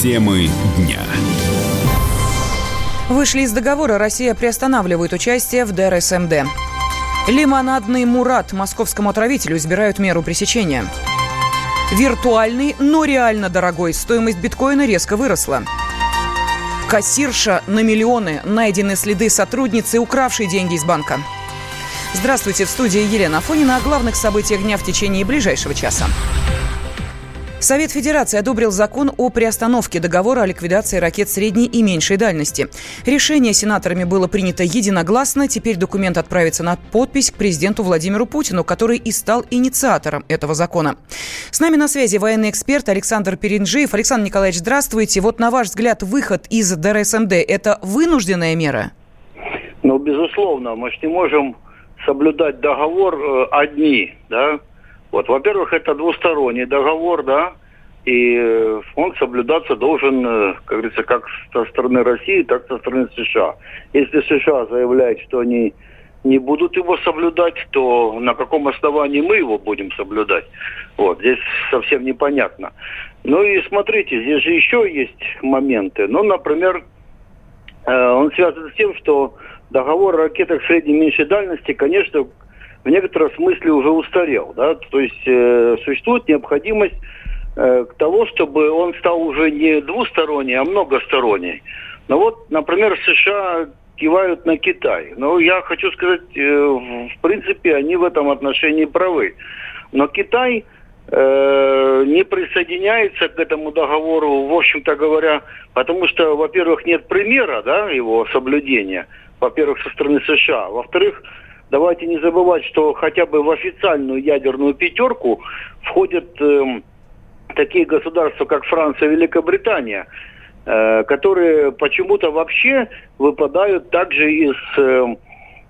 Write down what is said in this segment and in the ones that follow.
Темы дня. Вышли из договора, Россия приостанавливает участие в ДРСМД. Лимонадный Мурат московскому отравителю избирают меру пресечения. Виртуальный, но реально дорогой. Стоимость биткоина резко выросла. Кассирша на миллионы. Найдены следы сотрудницы, укравшей деньги из банка. Здравствуйте, в студии Елена Афонина о главных событиях дня в течение ближайшего часа. Совет Федерации одобрил закон о приостановке договора о ликвидации ракет средней и меньшей дальности. Решение сенаторами было принято единогласно. Теперь документ отправится на подпись к президенту Владимиру Путину, который и стал инициатором этого закона. С нами на связи военный эксперт Александр Перинжиев. Александр Николаевич, здравствуйте. Вот на ваш взгляд, выход из ДРСМД – это вынужденная мера? Ну, безусловно, мы же не можем соблюдать договор э, одни, да, вот, во-первых, это двусторонний договор, да, и э, он соблюдаться должен, э, как говорится, как со стороны России, так и со стороны США. Если США заявляет, что они не будут его соблюдать, то на каком основании мы его будем соблюдать? Вот, здесь совсем непонятно. Ну и смотрите, здесь же еще есть моменты. Ну, например, э, он связан с тем, что договор о ракетах средней и меньшей дальности, конечно, в некотором смысле уже устарел. Да? То есть э, существует необходимость э, того, чтобы он стал уже не двусторонний, а многосторонний. Ну вот, например, США кивают на Китай. Но я хочу сказать, э, в принципе, они в этом отношении правы. Но Китай э, не присоединяется к этому договору, в общем-то говоря, потому что, во-первых, нет примера да, его соблюдения, во-первых, со стороны США, во-вторых, давайте не забывать, что хотя бы в официальную ядерную пятерку входят э, такие государства, как Франция и Великобритания, э, которые почему-то вообще выпадают также из, э,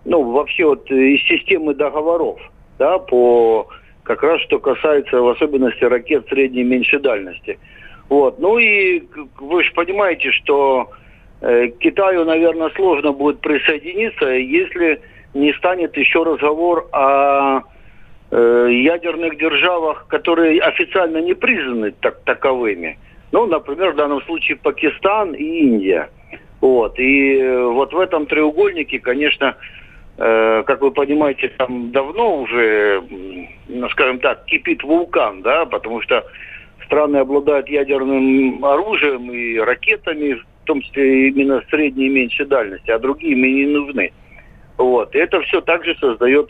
ну, вообще вот из системы договоров, да, по как раз что касается в особенности ракет средней и меньшей дальности. Вот. Ну и вы же понимаете, что э, Китаю, наверное, сложно будет присоединиться, если не станет еще разговор о э, ядерных державах, которые официально не признаны так, таковыми. Ну, например, в данном случае Пакистан и Индия. Вот. И э, вот в этом треугольнике, конечно, э, как вы понимаете, там давно уже, ну, скажем так, кипит вулкан, да, потому что страны обладают ядерным оружием и ракетами, в том числе именно средней и меньшей дальности, а другие им не нужны. Вот. И это все также создает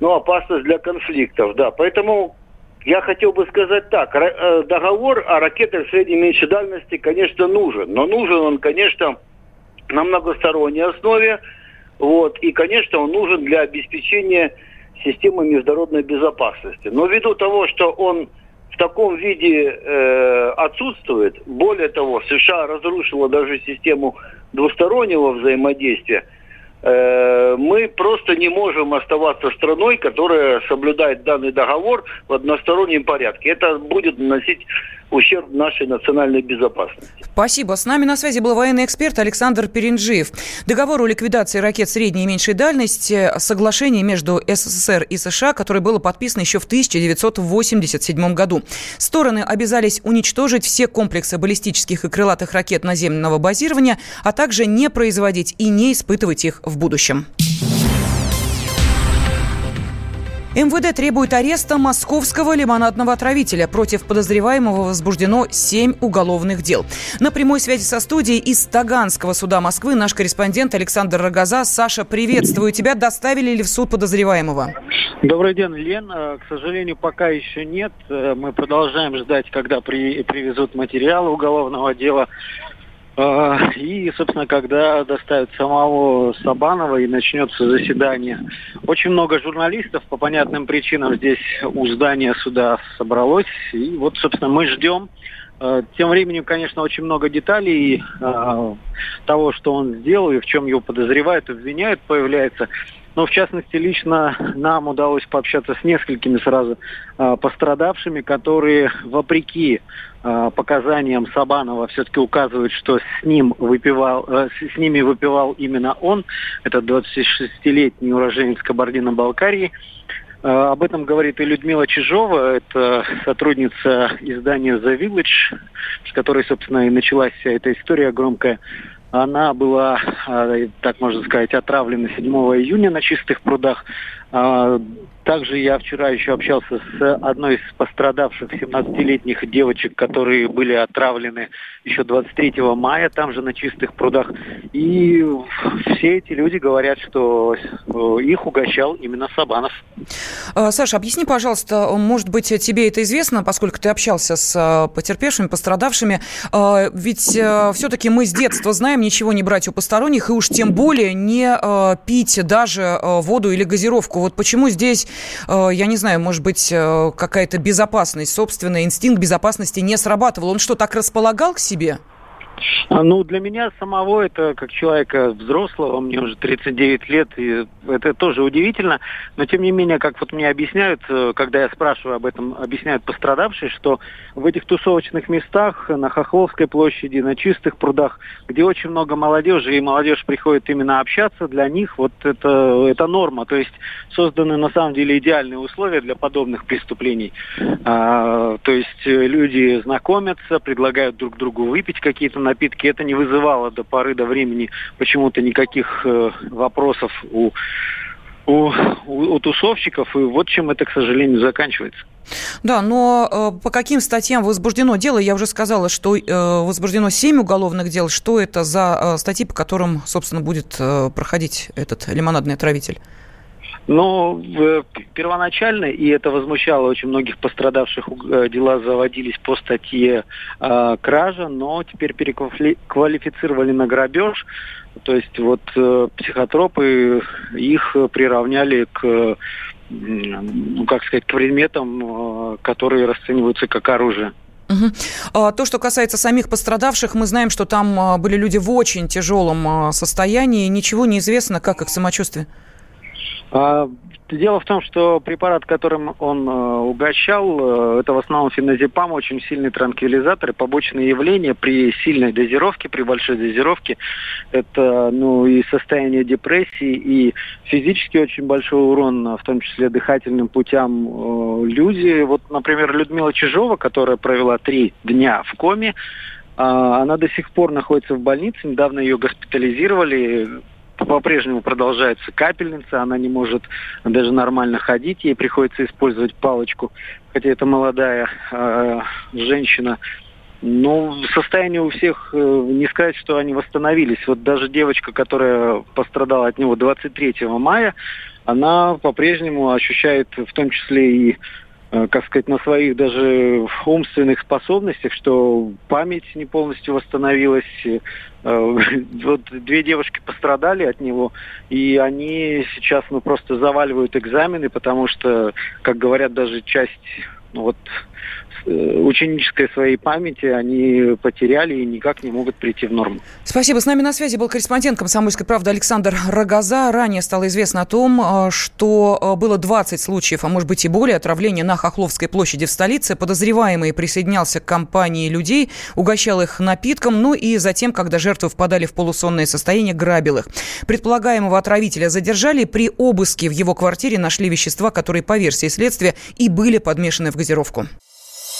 ну, опасность для конфликтов. Да. Поэтому я хотел бы сказать так. Э, договор о ракетах средней и меньшей дальности, конечно, нужен. Но нужен он, конечно, на многосторонней основе. Вот. И, конечно, он нужен для обеспечения системы международной безопасности. Но ввиду того, что он в таком виде э, отсутствует, более того, США разрушила даже систему двустороннего взаимодействия – мы просто не можем оставаться страной, которая соблюдает данный договор в одностороннем порядке. Это будет наносить ущерб нашей национальной безопасности. Спасибо. С нами на связи был военный эксперт Александр Перинджиев. Договор о ликвидации ракет средней и меньшей дальности, соглашение между СССР и США, которое было подписано еще в 1987 году. Стороны обязались уничтожить все комплексы баллистических и крылатых ракет наземного базирования, а также не производить и не испытывать их в будущем. МВД требует ареста московского лимонадного отравителя. Против подозреваемого возбуждено семь уголовных дел. На прямой связи со студией из Таганского суда Москвы наш корреспондент Александр Рогоза. Саша, приветствую тебя. Доставили ли в суд подозреваемого? Добрый день, Лен. Э, к сожалению, пока еще нет. Э, мы продолжаем ждать, когда при, привезут материалы уголовного дела. А, и, собственно, когда доставят самого Сабанова и начнется заседание. Очень много журналистов по понятным причинам здесь у здания суда собралось. И вот, собственно, мы ждем. А, тем временем, конечно, очень много деталей а, того, что он сделал и в чем его подозревают, обвиняют, появляется. Но, в частности, лично нам удалось пообщаться с несколькими сразу э, пострадавшими, которые, вопреки э, показаниям Сабанова, все-таки указывают, что с, ним выпивал, э, с, ними выпивал именно он. Это 26-летний уроженец Кабардино-Балкарии. Об этом говорит и Людмила Чижова, это сотрудница издания The Village, с которой, собственно, и началась вся эта история громкая. Она была, так можно сказать, отравлена 7 июня на чистых прудах. Также я вчера еще общался с одной из пострадавших 17-летних девочек, которые были отравлены еще 23 мая, там же на чистых прудах. И все эти люди говорят, что э, их угощал именно Сабанов. А, Саша, объясни, пожалуйста, может быть, тебе это известно, поскольку ты общался с э, потерпевшими, пострадавшими. А, ведь э, все-таки мы с детства знаем ничего не брать у посторонних, и уж тем более не пить даже воду или газировку. Вот почему здесь Э, я не знаю, может быть, э, какая-то безопасность, собственный инстинкт безопасности не срабатывал. Он что, так располагал к себе? А, ну, для меня самого это, как человека взрослого, мне уже 39 лет, и это тоже удивительно, но тем не менее, как вот мне объясняют, э, когда я спрашиваю об этом, объясняют пострадавшие, что в этих тусовочных местах, на Хохловской площади, на чистых прудах, где очень много молодежи, и молодежь приходит именно общаться, для них вот это, это норма, то есть созданы на самом деле идеальные условия для подобных преступлений. А, то есть люди знакомятся, предлагают друг другу выпить какие-то напитки, это не вызывало до поры до времени почему-то никаких э, вопросов у, у, у, у тусовщиков, и вот чем это, к сожалению, заканчивается. Да, но э, по каким статьям возбуждено дело? Я уже сказала, что э, возбуждено 7 уголовных дел. Что это за э, статьи, по которым, собственно, будет э, проходить этот лимонадный отравитель? Но э, первоначально, и это возмущало очень многих пострадавших, э, дела заводились по статье э, кража, но теперь переквалифицировали на грабеж. То есть вот э, психотропы, их приравняли к, ну, как сказать, к предметам, э, которые расцениваются как оружие. Угу. То, что касается самих пострадавших, мы знаем, что там а, были люди в очень тяжелом состоянии. Ничего не известно, как их самочувствие. А, дело в том, что препарат, которым он э, угощал, э, это в основном феназепам, очень сильный транквилизатор, и побочные явления при сильной дозировке, при большой дозировке, это ну, и состояние депрессии, и физически очень большой урон, в том числе дыхательным путям э, люди. Вот, например, Людмила Чижова, которая провела три дня в коме, а, она до сих пор находится в больнице, недавно ее госпитализировали, по-прежнему продолжается капельница, она не может даже нормально ходить, ей приходится использовать палочку, хотя это молодая э, женщина. Но состояние у всех, э, не сказать, что они восстановились. Вот даже девочка, которая пострадала от него 23 мая, она по-прежнему ощущает в том числе и как сказать, на своих даже умственных способностях, что память не полностью восстановилась. Э, вот две девушки пострадали от него, и они сейчас ну, просто заваливают экзамены, потому что, как говорят, даже часть ну, вот Э, ученической своей памяти они потеряли и никак не могут прийти в норму. Спасибо. С нами на связи был корреспондент «Комсомольской правды» Александр Рогоза. Ранее стало известно о том, э, что э, было 20 случаев, а может быть и более, отравления на Хохловской площади в столице. Подозреваемый присоединялся к компании людей, угощал их напитком, ну и затем, когда жертвы впадали в полусонное состояние, грабил их. Предполагаемого отравителя задержали. При обыске в его квартире нашли вещества, которые, по версии следствия, и были подмешаны в газировку.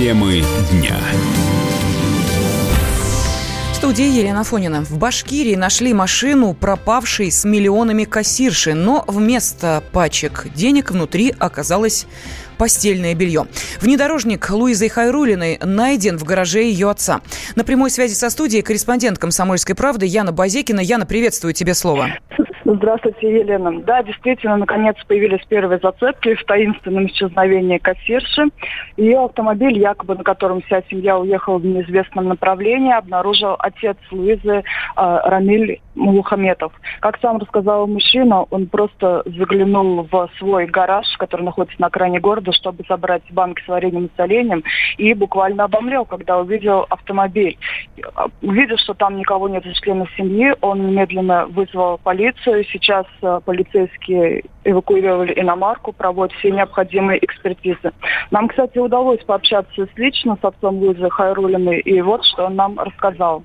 Темы дня. В студии Елена Фонина. В Башкирии нашли машину, пропавшей с миллионами кассирши, но вместо пачек денег внутри оказалось постельное белье. Внедорожник Луизы Хайрулиной найден в гараже ее отца. На прямой связи со студией корреспондент «Комсомольской правды» Яна Базекина. Яна, приветствую тебе слово. Здравствуйте, Елена. Да, действительно, наконец появились первые зацепки в таинственном исчезновении кассирши. Ее автомобиль, якобы на котором вся семья уехала в неизвестном направлении, обнаружил отец Луизы э, Рамиль Мухаметов. Как сам рассказал мужчина, он просто заглянул в свой гараж, который находится на окраине города, чтобы забрать банки с вареньем и соленьем, и буквально обомлел, когда увидел автомобиль. Увидев, что там никого нет из членов семьи, он немедленно вызвал полицию, Сейчас э, полицейские эвакуировали иномарку, проводят все необходимые экспертизы. Нам, кстати, удалось пообщаться с лично с отцом Луизы Хайрулиной, и вот что он нам рассказал.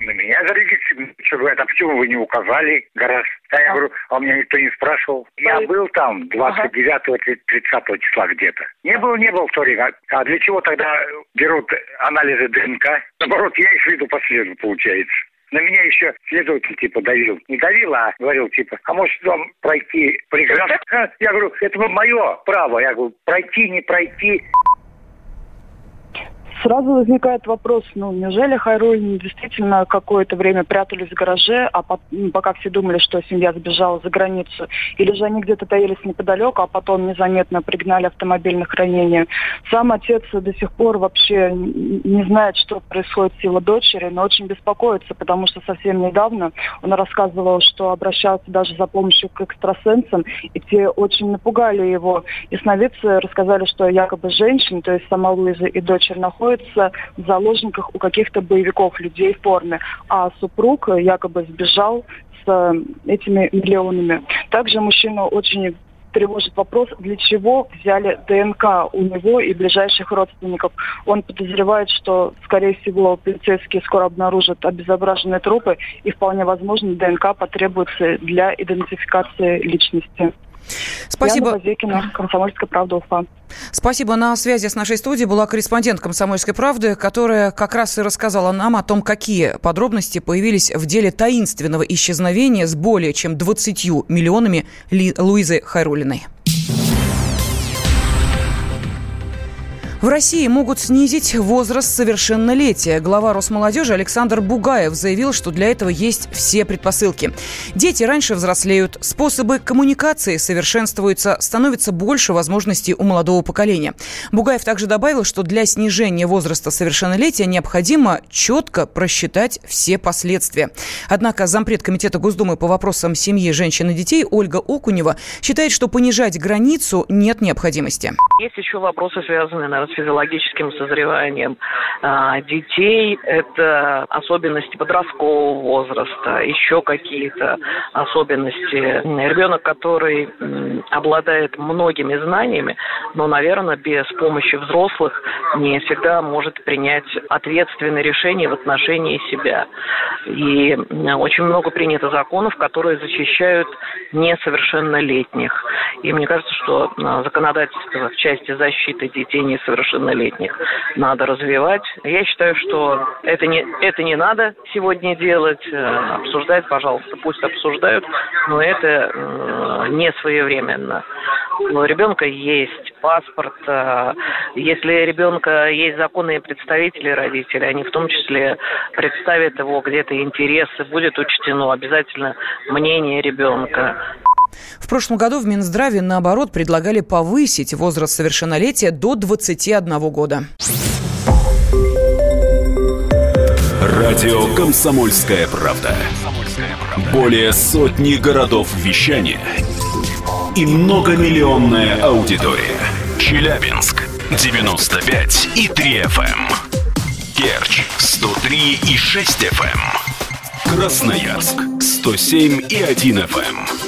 На меня зарегистрировали. Что говорят, а почему вы не указали гараж? А я говорю, а у меня никто не спрашивал. Я был там 29-30 числа где-то. Не был, не был в то время. А для чего тогда берут анализы ДНК? Наоборот, я их виду последую, получается. На меня еще следователь типа давил. Не давил, а говорил типа, а может вам пройти преграду? Я говорю, это мое право. Я говорю, пройти, не пройти. Сразу возникает вопрос, ну, неужели Хайрулин действительно какое-то время прятались в гараже, а по, ну, пока все думали, что семья сбежала за границу, или же они где-то таились неподалеку, а потом незаметно пригнали автомобиль на хранение. Сам отец до сих пор вообще не знает, что происходит с его дочерью, но очень беспокоится, потому что совсем недавно он рассказывал, что обращался даже за помощью к экстрасенсам, и те очень напугали его. И сновидцы рассказали, что якобы женщина, то есть сама Луиза и дочерь находятся находится в заложниках у каких-то боевиков, людей в форме, а супруг якобы сбежал с э, этими миллионами. Также мужчину очень тревожит вопрос, для чего взяли ДНК у него и ближайших родственников. Он подозревает, что, скорее всего, полицейские скоро обнаружат обезображенные трупы, и вполне возможно ДНК потребуется для идентификации личности. Спасибо. Яна Базекина, Комсомольская правда, Уфа. Спасибо. На связи с нашей студией была корреспондент «Комсомольской правды», которая как раз и рассказала нам о том, какие подробности появились в деле таинственного исчезновения с более чем 20 миллионами Ли Луизы Хайрулиной. В России могут снизить возраст совершеннолетия. Глава Росмолодежи Александр Бугаев заявил, что для этого есть все предпосылки. Дети раньше взрослеют, способы коммуникации совершенствуются, становится больше возможностей у молодого поколения. Бугаев также добавил, что для снижения возраста совершеннолетия необходимо четко просчитать все последствия. Однако зампред Комитета Госдумы по вопросам семьи, женщин и детей Ольга Окунева считает, что понижать границу нет необходимости. Есть еще вопросы, связанные, наверное, физиологическим созреванием а, детей, это особенности подросткового возраста, еще какие-то особенности. Ребенок, который обладает многими знаниями, но, наверное, без помощи взрослых не всегда может принять ответственное решение в отношении себя. И очень много принято законов, которые защищают несовершеннолетних. И мне кажется, что а, законодательство в части защиты детей несовершеннолетних несовершеннолетних надо развивать. Я считаю, что это не, это не надо сегодня делать. Э, обсуждать, пожалуйста, пусть обсуждают, но это э, не своевременно. У ребенка есть паспорт. Э, если ребенка есть законные представители родителей, они в том числе представят его где-то интересы, будет учтено обязательно мнение ребенка. В прошлом году в Минздраве, наоборот, предлагали повысить возраст совершеннолетия до 21 года. Радио «Комсомольская правда». Более сотни городов вещания и многомиллионная аудитория. Челябинск 95 и 3 FM. Керчь 103 и 6 FM. Эм. Красноярск 107 и 1 FM.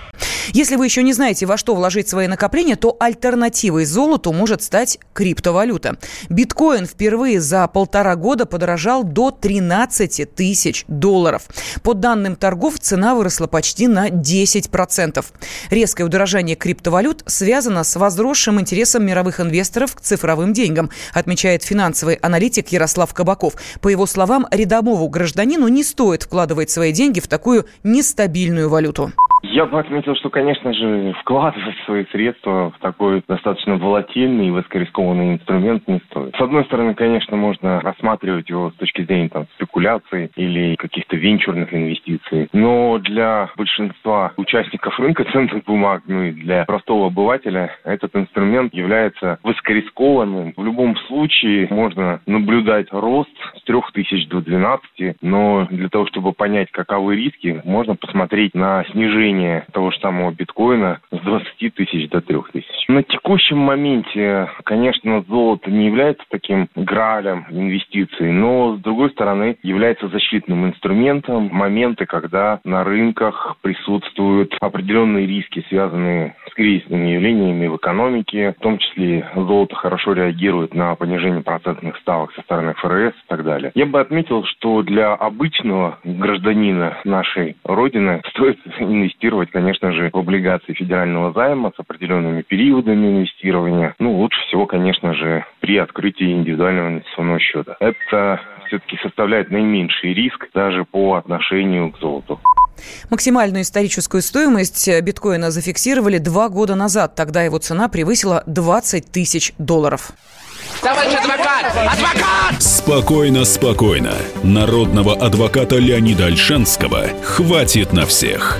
Если вы еще не знаете, во что вложить свои накопления, то альтернативой золоту может стать криптовалюта. Биткоин впервые за полтора года подорожал до 13 тысяч долларов. По данным торгов, цена выросла почти на 10%. Резкое удорожание криптовалют связано с возросшим интересом мировых инвесторов к цифровым деньгам, отмечает финансовый аналитик Ярослав Кабаков. По его словам, рядовому гражданину не стоит вкладывать свои деньги в такую нестабильную валюту. Я бы отметил, что, конечно же, вкладывать свои средства в такой достаточно волатильный и высокорискованный инструмент не стоит. С одной стороны, конечно, можно рассматривать его с точки зрения там, спекуляций или каких-то венчурных инвестиций, но для большинства участников рынка ценных бумаг, ну и для простого обывателя, этот инструмент является высокорискованным. В любом случае можно наблюдать рост с 3000 до 12, но для того, чтобы понять, каковы риски, можно посмотреть на снижение снижение того же самого биткоина с 20 тысяч до 3 тысяч. На текущем моменте, конечно, золото не является таким гралем инвестиций, но, с другой стороны, является защитным инструментом в моменты, когда на рынках присутствуют определенные риски, связанные с кризисными явлениями в экономике. В том числе золото хорошо реагирует на понижение процентных ставок со стороны ФРС и так далее. Я бы отметил, что для обычного гражданина нашей Родины стоит инвестировать инвестировать, конечно же, в облигации федерального займа с определенными периодами инвестирования. Ну, лучше всего, конечно же, при открытии индивидуального инвестиционного счета. Это все-таки составляет наименьший риск даже по отношению к золоту. Максимальную историческую стоимость биткоина зафиксировали два года назад. Тогда его цена превысила 20 тысяч долларов. Товарищ адвокат! Адвокат! Спокойно, спокойно. Народного адвоката Леонида Альшанского хватит на всех.